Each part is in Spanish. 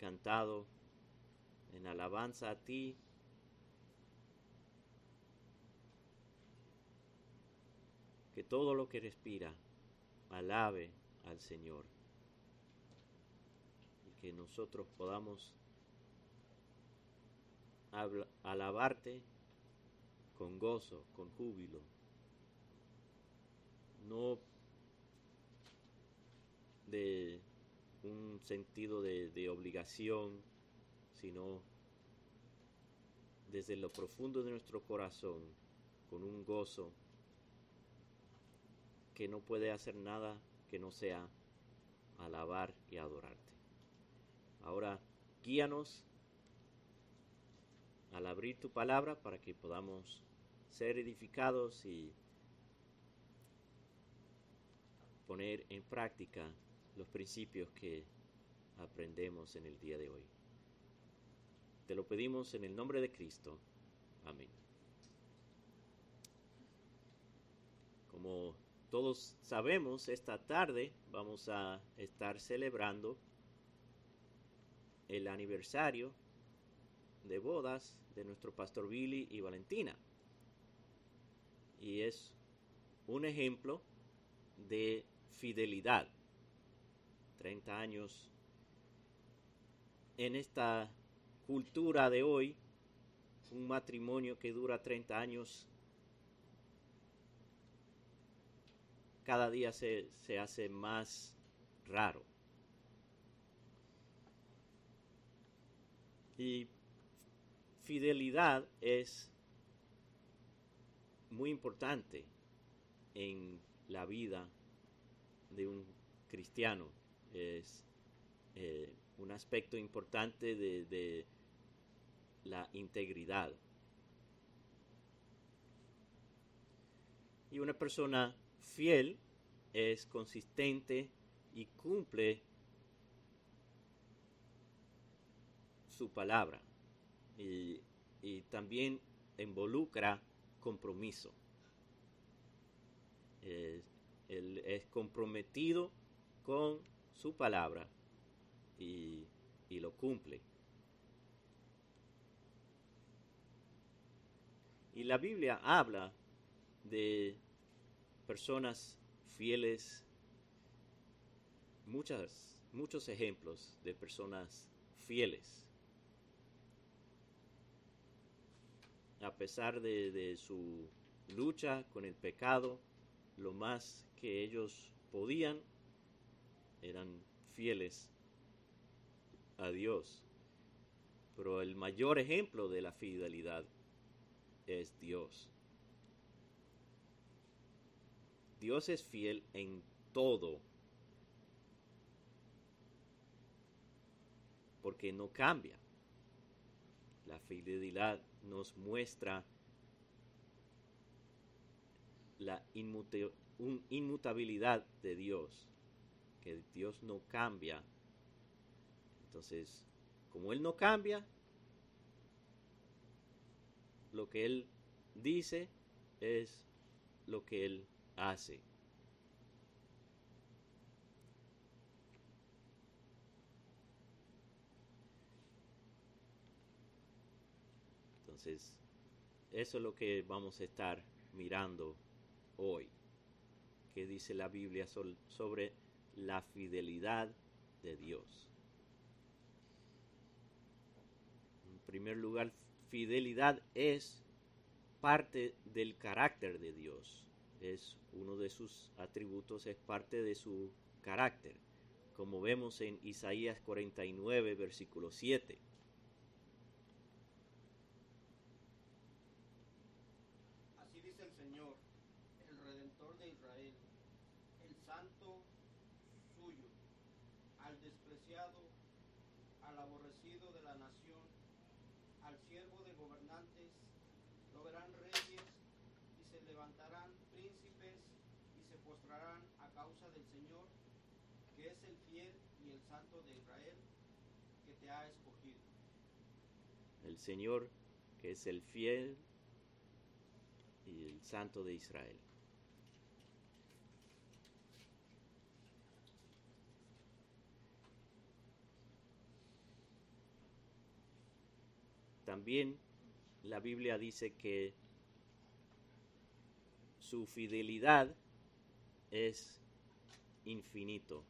cantado en alabanza a ti. Que todo lo que respira alabe al Señor. Y que nosotros podamos alabarte con gozo, con júbilo. No de un sentido de, obligación, sino desde lo profundo de nuestro corazón, con un gozo que no puede hacer nada que no sea alabar y adorarte. Ahora, guíanos al abrir tu palabra para que podamos ser edificados y poner en práctica los principios que aprendemos en el día de hoy. Te lo pedimos en el nombre de Cristo. Amén. Como todos sabemos, esta tarde vamos a estar celebrando el aniversario de bodas de nuestro pastor Billy y Valentina. Y es un ejemplo de fidelidad 30 años en esta cultura de hoy, un matrimonio que dura 30 años, cada día se, se hace más raro. Y fidelidad es muy importante en la vida de un cristiano es eh, un aspecto importante de, la integridad. Y una persona fiel es consistente y cumple su palabra y, también involucra compromiso. él es comprometido con su palabra y, lo cumple. Y la Biblia habla de personas fieles, muchas, muchos ejemplos de personas fieles. A pesar de, de su lucha con el pecado, lo más que ellos podían eran fieles a Dios. Pero el mayor ejemplo de la fidelidad es Dios. Dios es fiel en todo. Porque no cambia. La fidelidad nos muestra la inmutabilidad de Dios que Dios no cambia. Entonces, como Él no cambia, lo que Él dice es lo que Él hace. Entonces, eso es lo que vamos a estar mirando hoy. ¿Qué dice la Biblia sobre la fidelidad de Dios. En primer lugar, fidelidad es parte del carácter de Dios. Es uno de sus atributos, es parte de su carácter, como vemos en Isaías 49, versículo 7. El Señor que es el fiel y el santo de Israel. también la Biblia dice que su fidelidad es infinito.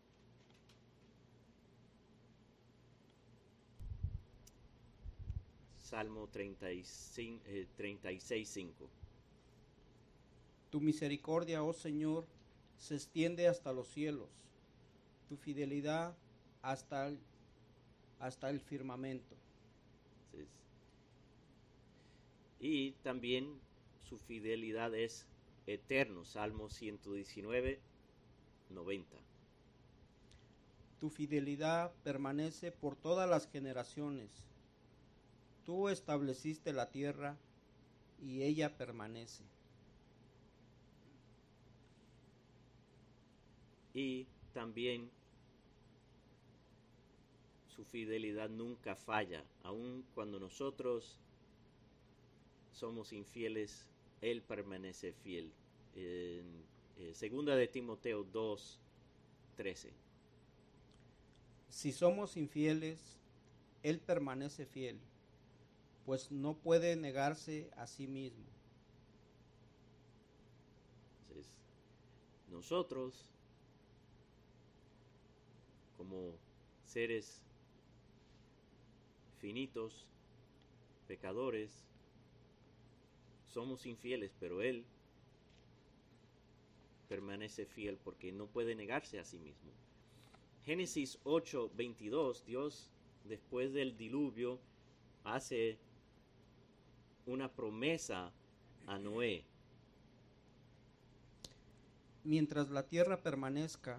Salmo 36, eh, 36.5. Tu misericordia, oh Señor, se extiende hasta los cielos, tu fidelidad hasta el, hasta el firmamento. Y también su fidelidad es eterno. Salmo 119, 90. Tu fidelidad permanece por todas las generaciones. Tú estableciste la tierra y ella permanece. Y también su fidelidad nunca falla. Aun cuando nosotros somos infieles, Él permanece fiel. En eh, segunda de Timoteo 2, 13. Si somos infieles, Él permanece fiel, pues no puede negarse a sí mismo. Entonces, nosotros, como seres finitos, pecadores, somos infieles, pero Él permanece fiel porque no puede negarse a sí mismo. Génesis 8, 22, Dios, después del diluvio, hace una promesa a Noé. Mientras la tierra permanezca,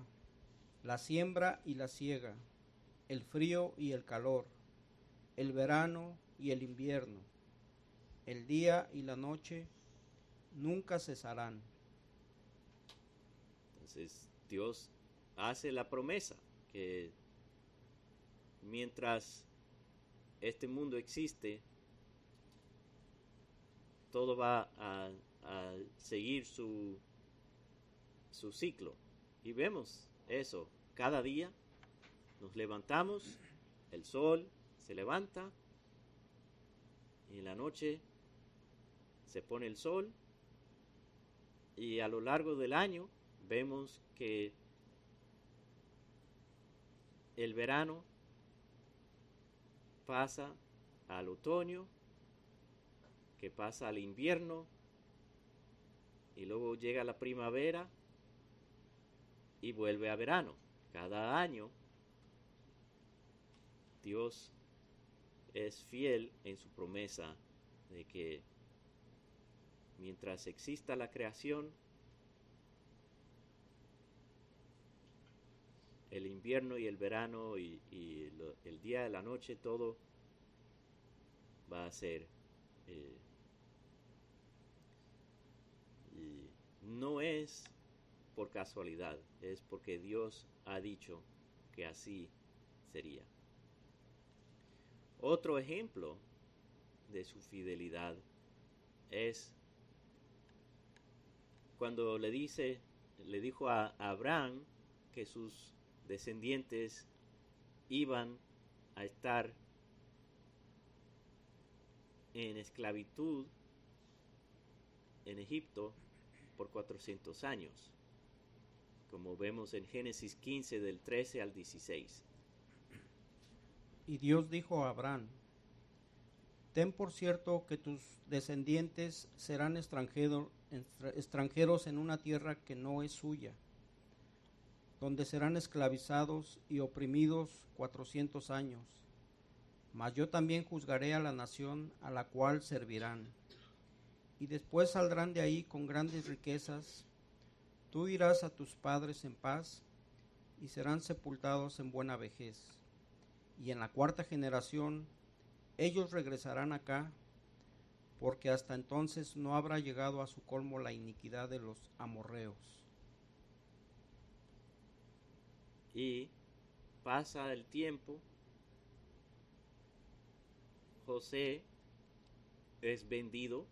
la siembra y la siega, el frío y el calor, el verano y el invierno, el día y la noche, nunca cesarán. Entonces Dios hace la promesa que mientras este mundo existe, todo va a, seguir su, su ciclo. Y vemos eso. Cada día nos levantamos, el sol se levanta y en la noche se pone el sol y a lo largo del año vemos que el verano pasa al otoño, que pasa al invierno, y luego llega la primavera y vuelve a verano. Cada año Dios es fiel en su promesa de que mientras exista la creación, el invierno y el verano y, el día y la noche, todo va a ser. eh, y no es por casualidad, es porque Dios ha dicho que así sería. Otro ejemplo de su fidelidad es cuando le dice, le dijo a Abraham que sus descendientes iban a estar en esclavitud en Egipto por 400 años, como vemos en Génesis 15 del 13 al 16. Y Dios dijo a Abraham, Ten por cierto que tus descendientes serán extranjero- extra- extranjeros en una tierra que no es suya, donde serán esclavizados y oprimidos cuatrocientos años. Mas yo también juzgaré a la nación a la cual servirán. Y después saldrán de ahí con grandes riquezas. Tú irás a tus padres en paz y serán sepultados en buena vejez y en la cuarta generación ellos regresarán acá, porque hasta entonces no habrá llegado a su colmo la iniquidad de los amorreos. Y pasa el tiempo, José es vendido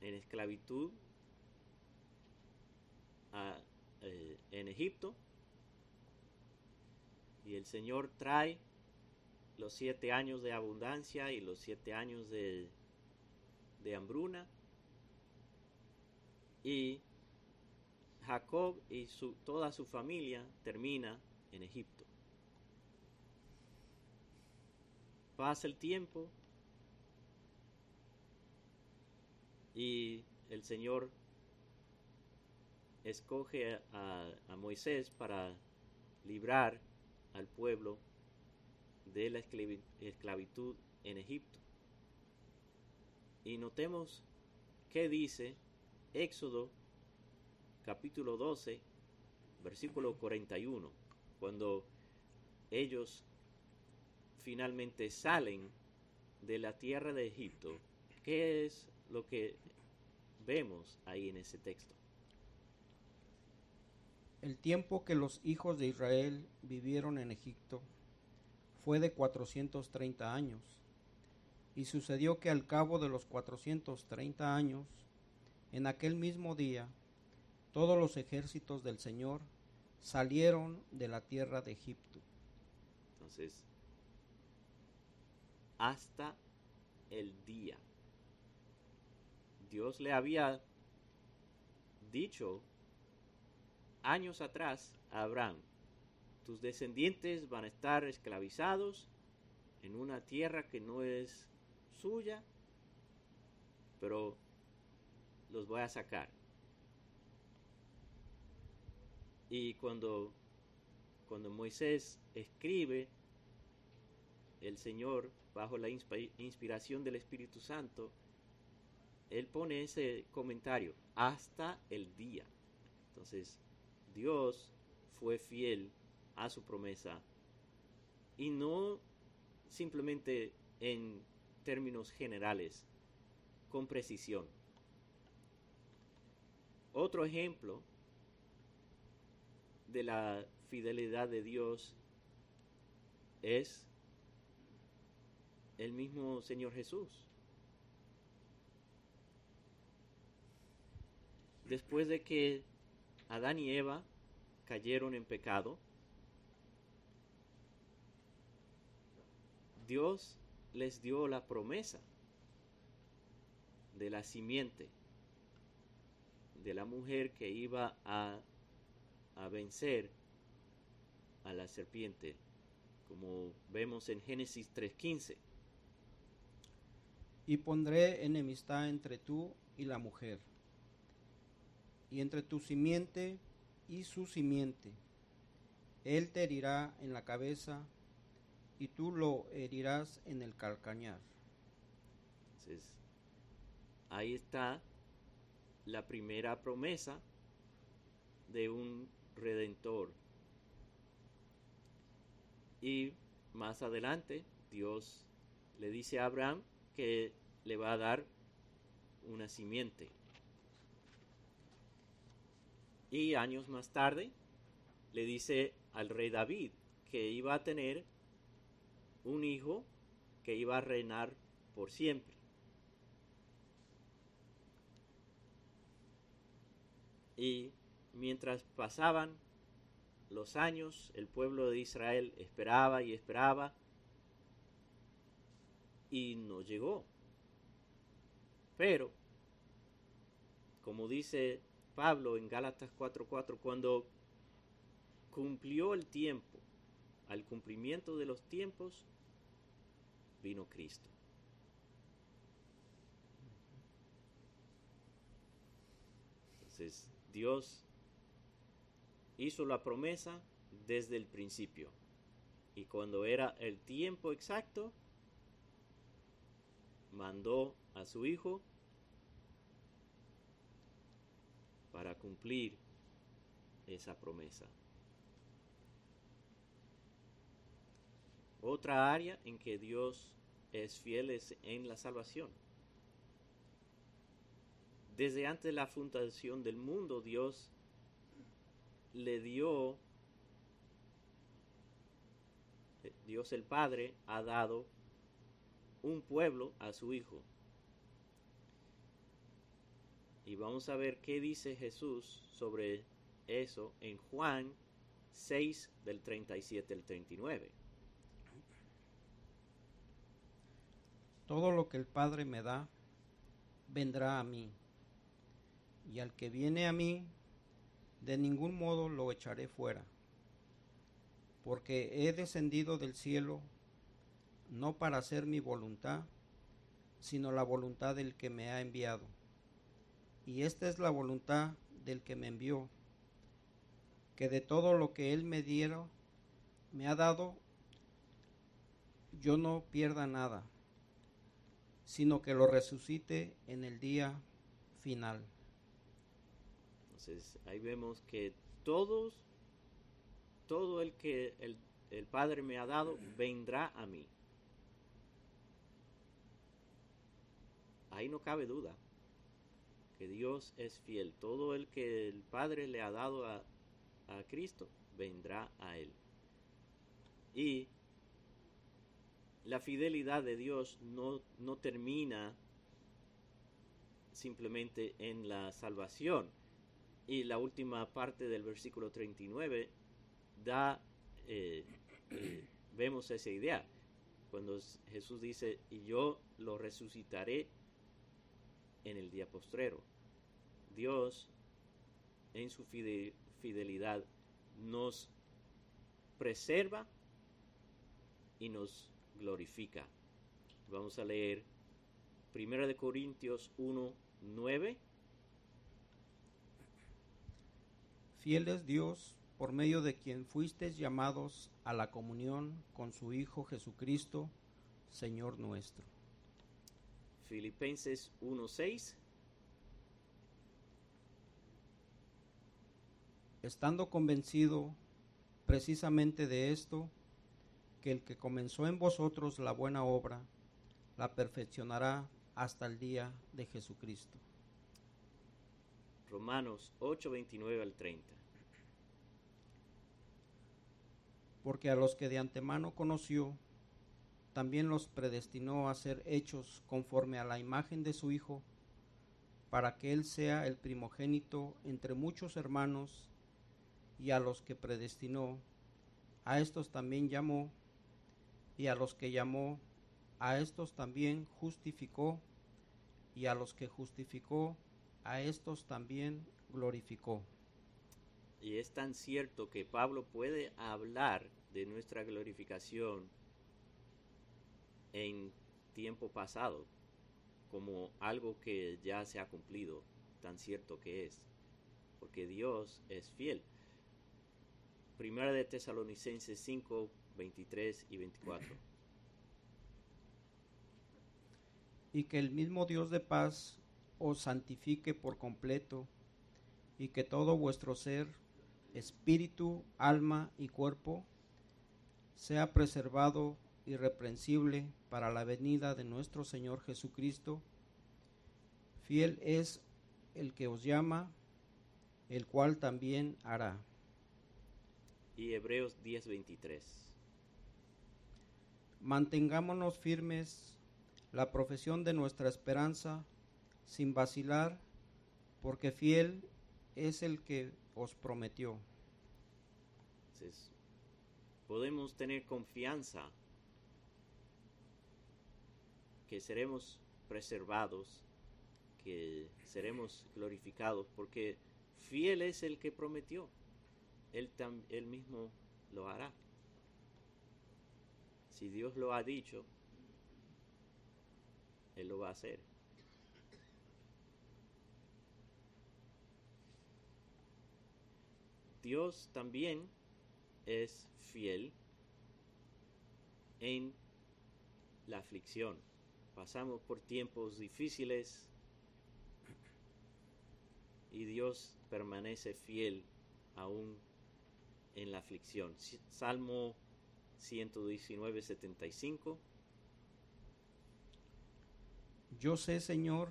en esclavitud eh, en Egipto y el Señor trae los siete años de abundancia y los siete años de, de hambruna. Y Jacob y su, toda su familia termina en Egipto. Pasa el tiempo y el Señor escoge a, Moisés para librar al pueblo de la esclavitud en Egipto. Y notemos qué dice Éxodo capítulo 12, versículo 41, cuando ellos finalmente salen de la tierra de Egipto, ¿qué es lo que vemos ahí en ese texto? El tiempo que los hijos de Israel vivieron en Egipto fue de 430 años. Y sucedió que al cabo de los 430 años, en aquel mismo día, todos los ejércitos del Señor salieron de la tierra de Egipto. Entonces, hasta el día. Dios le había dicho años atrás a Abraham, tus descendientes van a estar esclavizados en una tierra que no es suya, pero los voy a sacar. Y cuando, cuando Moisés escribe, el Señor, bajo la inspiración del Espíritu Santo, él pone ese comentario, hasta el día. Entonces, Dios fue fiel a su promesa y no simplemente en términos generales, con precisión. Otro ejemplo de la fidelidad de Dios es el mismo Señor Jesús. Después de que Adán y Eva cayeron en pecado, Dios les dio la promesa de la simiente de la mujer que iba a, vencer a la serpiente, como vemos en Génesis 3.15. Y pondré enemistad entre tú y la mujer, y entre tu simiente y su simiente. Él te herirá en la cabeza y tú lo herirás en el calcañar. Entonces, ahí está la primera promesa de un redentor. Y más adelante Dios le dice a Abraham que le va a dar una simiente. Y años más tarde le dice al rey David que iba a tener un hijo que iba a reinar por siempre. Y mientras pasaban los años, el pueblo de Israel esperaba y esperaba y no llegó. Pero, como dice Pablo en Gálatas 4:4, cuando cumplió el tiempo, al cumplimiento de los tiempos, vino Cristo. Entonces, Dios hizo la promesa desde el principio. Y cuando era el tiempo exacto, mandó a su Hijo para cumplir esa promesa. Otra área en que Dios es fiel es en la salvación. Desde antes de la fundación del mundo, Dios le dio, Dios el Padre ha dado un pueblo a su Hijo. Y vamos a ver qué dice Jesús sobre eso en Juan 6 del 37 al 39. Todo lo que el Padre me da, vendrá a mí. Y al que viene a mí, de ningún modo lo echaré fuera. Porque he descendido del cielo no para hacer mi voluntad, sino la voluntad del que me ha enviado. Y esta es la voluntad del que me envió, que de todo lo que él me dieron, me ha dado, yo no pierda nada, sino que lo resucite en el día final. Entonces ahí vemos que todos, todo el que el, el Padre me ha dado, vendrá a mí. Ahí no cabe duda que Dios es fiel. Todo el que el Padre le ha dado a, a Cristo, vendrá a Él. Y la fidelidad de Dios no, no termina simplemente en la salvación. Y la última parte del versículo 39 da, eh, eh, vemos esa idea. Cuando Jesús dice, y yo lo resucitaré en el día postrero. Dios, en su fidelidad, nos preserva y nos glorifica. Vamos a leer 1 de Corintios 1, 9. Fiel es Dios, por medio de quien fuisteis llamados a la comunión con su Hijo Jesucristo, Señor nuestro. Filipenses 1:6. Estando convencido precisamente de esto, que el que comenzó en vosotros la buena obra, la perfeccionará hasta el día de Jesucristo. Romanos 8:29 al 30. Porque a los que de antemano conoció, también los predestinó a ser hechos conforme a la imagen de su Hijo, para que Él sea el primogénito entre muchos hermanos, y a los que predestinó, a estos también llamó, y a los que llamó, a estos también justificó, y a los que justificó, a estos también glorificó. Y es tan cierto que Pablo puede hablar de nuestra glorificación en tiempo pasado como algo que ya se ha cumplido, tan cierto que es, porque Dios es fiel. Primera de Tesalonicenses 5, 23 y 24. Y que el mismo Dios de paz os santifique por completo, y que todo vuestro ser, espíritu, alma y cuerpo, sea preservado irreprensible para la venida de nuestro Señor Jesucristo. Fiel es el que os llama, el cual también hará. Y Hebreos 10:23. Mantengámonos firmes la profesión de nuestra esperanza sin vacilar, porque fiel es el que os prometió. podemos tener confianza que seremos preservados, que seremos glorificados, porque fiel es el que prometió. Él, él mismo lo hará. Si Dios lo ha dicho, Él lo va a hacer. Dios también es fiel en la aflicción pasamos por tiempos difíciles y Dios permanece fiel aún en la aflicción. Salmo 119, 75. Yo sé, Señor,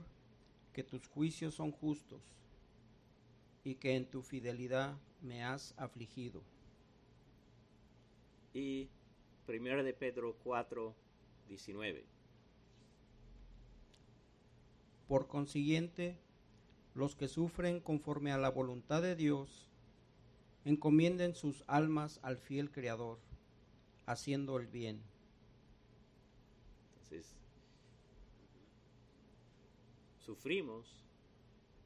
que tus juicios son justos y que en tu fidelidad me has afligido. Y 1 de Pedro 4, 19. Por consiguiente, los que sufren conforme a la voluntad de Dios, encomienden sus almas al fiel Creador, haciendo el bien. Entonces, sufrimos,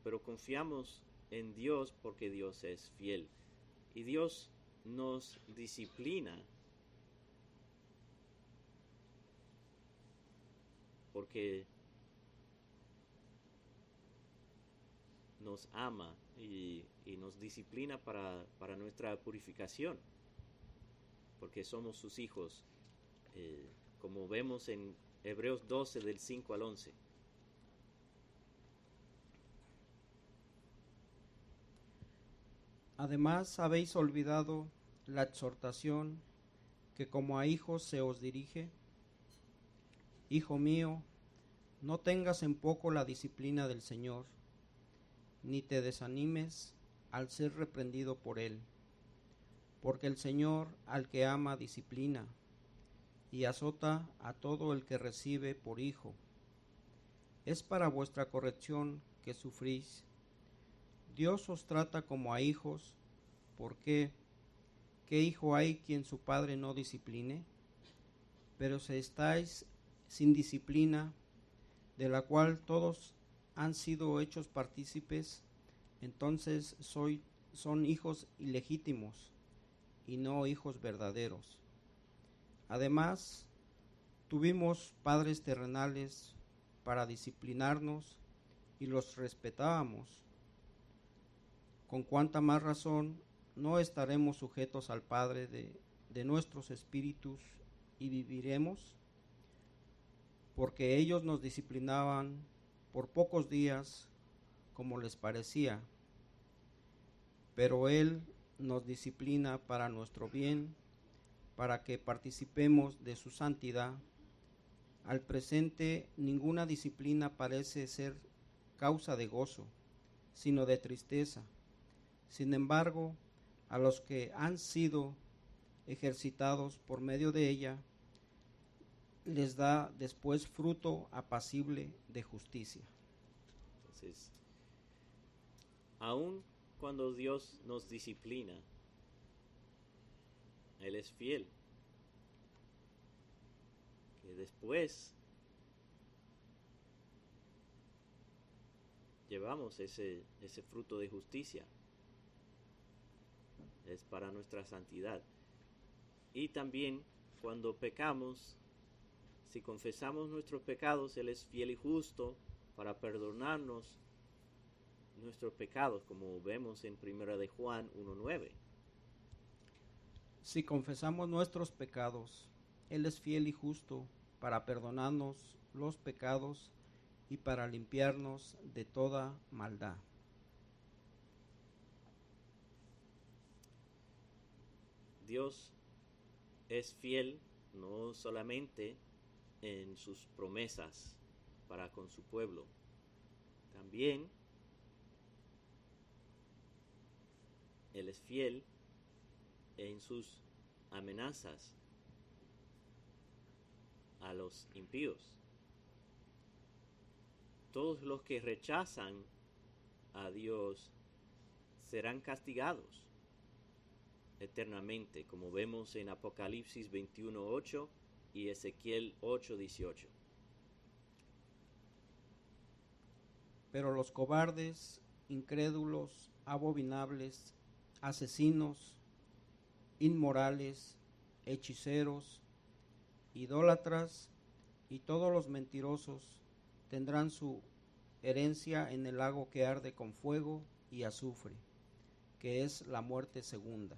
pero confiamos en Dios porque Dios es fiel. Y Dios nos disciplina porque nos ama y, nos disciplina para, para, nuestra purificación, porque somos sus hijos, eh, como vemos en Hebreos 12 del 5 al 11. Además habéis olvidado la exhortación que como a hijos se os dirige. Hijo mío, no tengas en poco la disciplina del Señor, ni te desanimes al ser reprendido por Él, porque el Señor al que ama disciplina y azota a todo el que recibe por hijo. Es para vuestra corrección que sufrís. Dios os trata como a hijos, ¿por qué? ¿Qué hijo hay quien su padre no discipline? Pero si estáis sin disciplina, de la cual todos han sido hechos partícipes, entonces soy, son hijos ilegítimos y no hijos verdaderos. Además, tuvimos padres terrenales para disciplinarnos y los respetábamos. Con cuánta más razón no estaremos sujetos al Padre de, de nuestros espíritus y viviremos, porque ellos nos disciplinaban por pocos días como les parecía, pero Él nos disciplina para nuestro bien para que participemos de su santidad. Al presente ninguna disciplina parece ser causa de gozo, sino de tristeza. Sin embargo, a los que han sido ejercitados por medio de ella, les da después fruto apacible de justicia. Entonces, aun cuando Dios nos disciplina, él es fiel. Que después llevamos ese, ese fruto de justicia. Es para nuestra santidad. Y también cuando pecamos, si confesamos nuestros pecados, Él es fiel y justo para perdonarnos nuestros pecados, como vemos en 1 de Juan 1.9. Si confesamos nuestros pecados, Él es fiel y justo para perdonarnos los pecados y para limpiarnos de toda maldad. Dios es fiel no solamente en sus promesas para con su pueblo, también Él es fiel en sus amenazas a los impíos. Todos los que rechazan a Dios serán castigados eternamente, como vemos en Apocalipsis 21.8 y Ezequiel 8.18. Pero los cobardes, incrédulos, abominables, asesinos, inmorales, hechiceros, idólatras y todos los mentirosos tendrán su herencia en el lago que arde con fuego y azufre, que es la muerte segunda.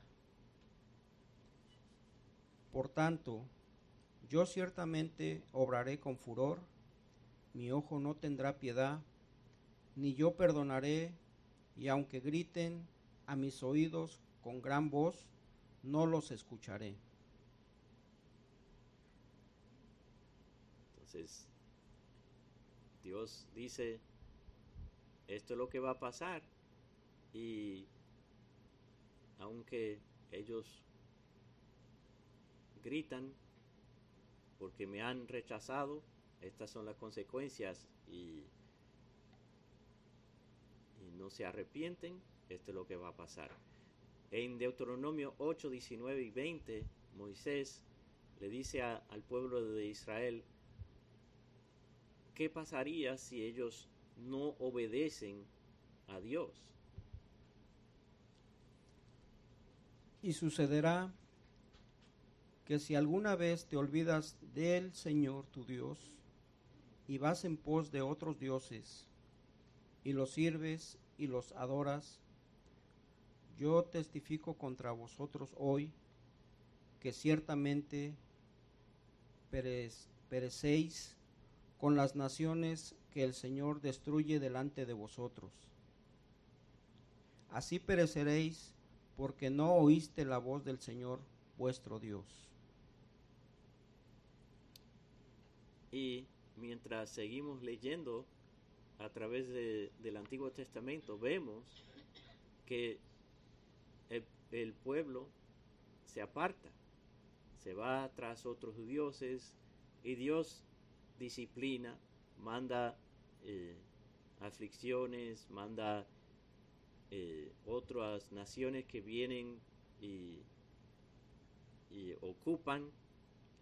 Por tanto, yo ciertamente obraré con furor, mi ojo no tendrá piedad, ni yo perdonaré, y aunque griten a mis oídos con gran voz, no los escucharé. Entonces, Dios dice, esto es lo que va a pasar. Y aunque ellos gritan porque me han rechazado, estas son las consecuencias y, no se arrepienten, esto es lo que va a pasar. En Deuteronomio 8, 19 y 20, Moisés le dice al pueblo de Israel qué pasaría si ellos no obedecen a Dios. Y sucederá que si alguna vez te olvidas del Señor tu Dios y vas en pos de otros dioses y los sirves y los adoras, yo testifico contra vosotros hoy que ciertamente perec- perecéis con las naciones que el Señor destruye delante de vosotros. Así pereceréis porque no oíste la voz del Señor vuestro Dios. Y mientras seguimos leyendo a través de- del Antiguo Testamento, vemos que el, pueblo se aparta, se va tras otros dioses y Dios disciplina, manda eh, aflicciones, manda eh, otras naciones que vienen y ocupan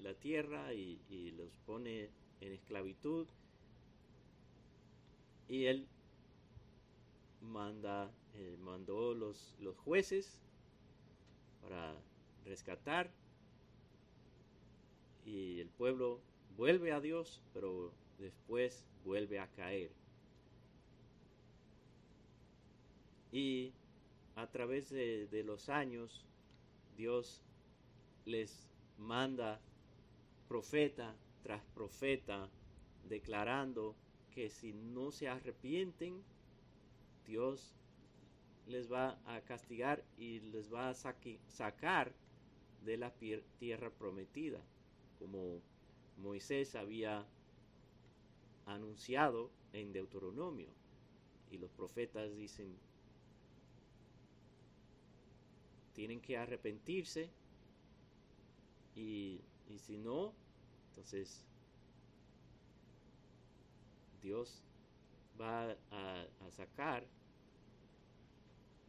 la tierra y, los pone en esclavitud. Y él manda, eh, mandó los, los jueces para rescatar. Y el pueblo vuelve a Dios, pero después vuelve a caer. Y a través de, de los años, Dios les manda profeta tras profeta declarando que si no se arrepienten, Dios les va a castigar y les va a sacar de la tierra prometida, como Moisés había anunciado en Deuteronomio. Y los profetas dicen, tienen que arrepentirse y, y si no, entonces Dios va a, sacar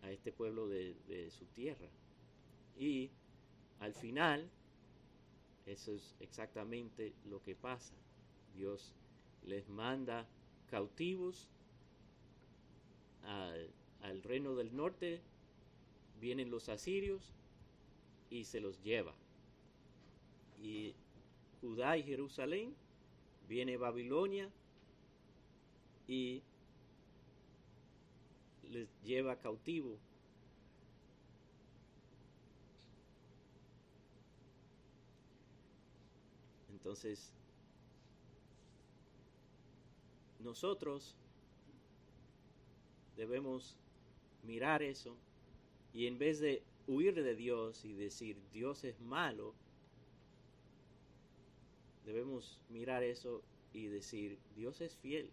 a este pueblo de, de su tierra. Y al final, eso es exactamente lo que pasa. Dios les manda cautivos al, al reino del norte, vienen los asirios y se los lleva. Y Judá y Jerusalén, viene Babilonia y les lleva cautivo. Entonces, nosotros debemos mirar eso y en vez de huir de Dios y decir Dios es malo, debemos mirar eso y decir Dios es fiel.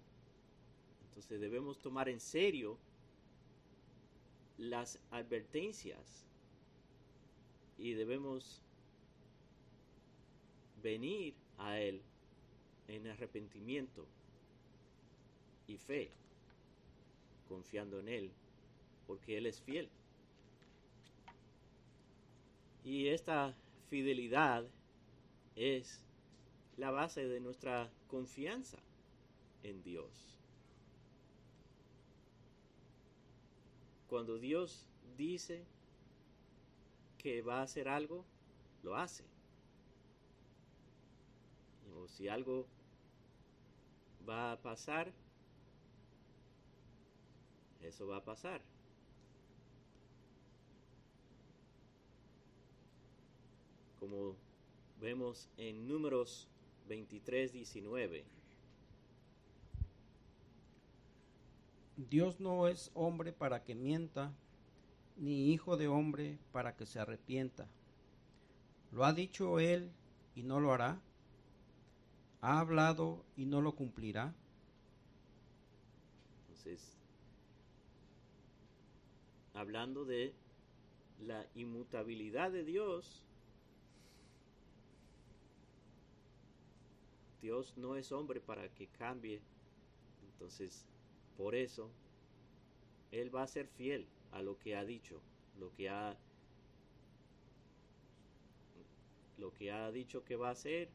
Entonces debemos tomar en serio las advertencias y debemos venir a Él en arrepentimiento y fe, confiando en Él, porque Él es fiel. Y esta fidelidad es la base de nuestra confianza en Dios. Cuando Dios dice que va a hacer algo, lo hace. O si algo va a pasar, eso va a pasar. Como vemos en números 23, 19. Dios no es hombre para que mienta, ni hijo de hombre para que se arrepienta. ¿Lo ha dicho él y no lo hará? ¿Ha hablado y no lo cumplirá? Entonces, hablando de la inmutabilidad de Dios, Dios no es hombre para que cambie. Entonces, por eso, Él va a ser fiel a lo que ha dicho, lo que ha, lo que ha dicho que va a hacer.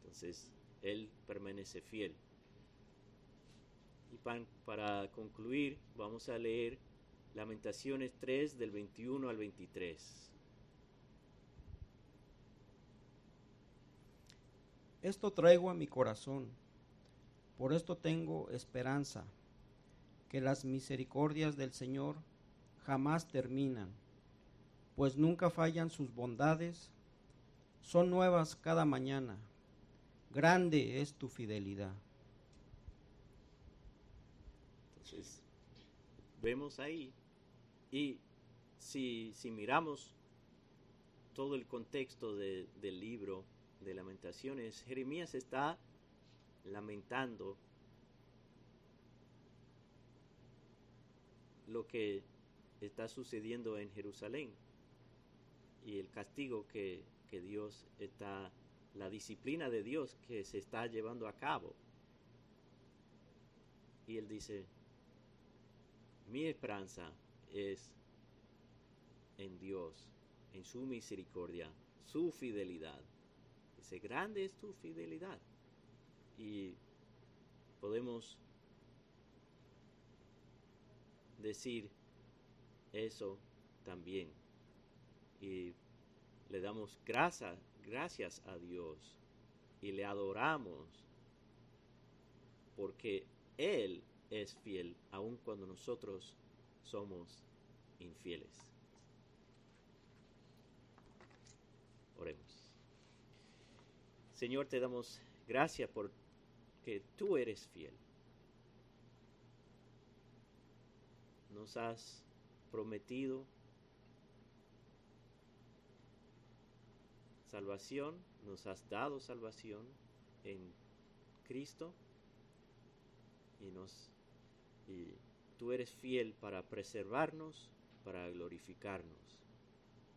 entonces, Él permanece fiel. Y pan- para concluir, vamos a leer Lamentaciones 3 del 21 al 23. Esto traigo a mi corazón, por esto tengo esperanza, que las misericordias del Señor jamás terminan, pues nunca fallan sus bondades, son nuevas cada mañana, grande es tu fidelidad. Entonces, vemos ahí, y si, si miramos todo el contexto de- del libro de lamentaciones, Jeremías está lamentando lo que está sucediendo en Jerusalén y el castigo que, que Dios está, la disciplina de Dios que se está llevando a cabo. Y él dice, mi esperanza es en Dios, en su misericordia, su fidelidad. Grande es tu fidelidad. Y podemos decir eso también. Y le damos gracias a Dios y le adoramos porque Él es fiel aun cuando nosotros somos infieles. Señor, te damos gracias por que tú eres fiel. Nos has prometido salvación, nos has dado salvación en Cristo y nos y tú eres fiel para preservarnos, para glorificarnos.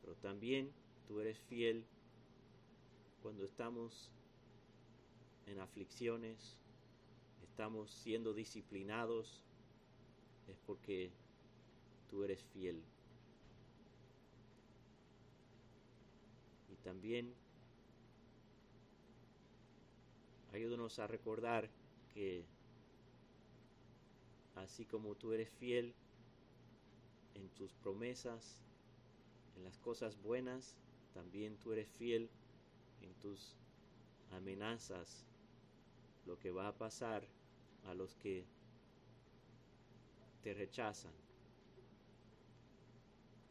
Pero también tú eres fiel cuando estamos en aflicciones, estamos siendo disciplinados, es porque tú eres fiel. Y también ayúdanos a recordar que así como tú eres fiel en tus promesas, en las cosas buenas, también tú eres fiel en tus amenazas, lo que va a pasar a los que te rechazan.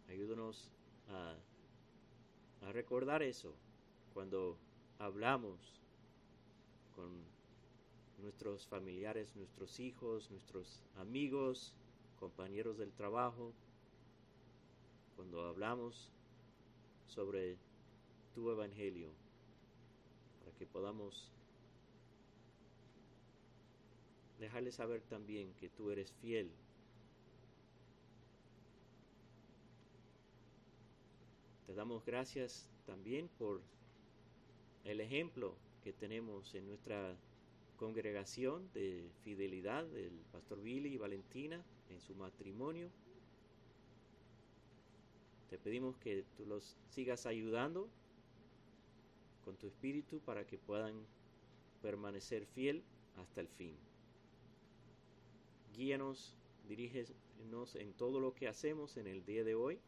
Ayúdanos a, a recordar eso cuando hablamos con nuestros familiares, nuestros hijos, nuestros amigos, compañeros del trabajo, cuando hablamos sobre tu evangelio, que podamos dejarles saber también que tú eres fiel. Te damos gracias también por el ejemplo que tenemos en nuestra congregación de fidelidad del pastor Billy y Valentina en su matrimonio. Te pedimos que tú los sigas ayudando con tu espíritu para que puedan permanecer fiel hasta el fin. Guíanos, dirígenos en todo lo que hacemos en el día de hoy.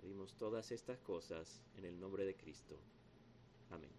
Pedimos todas estas cosas en el nombre de Cristo. Amén.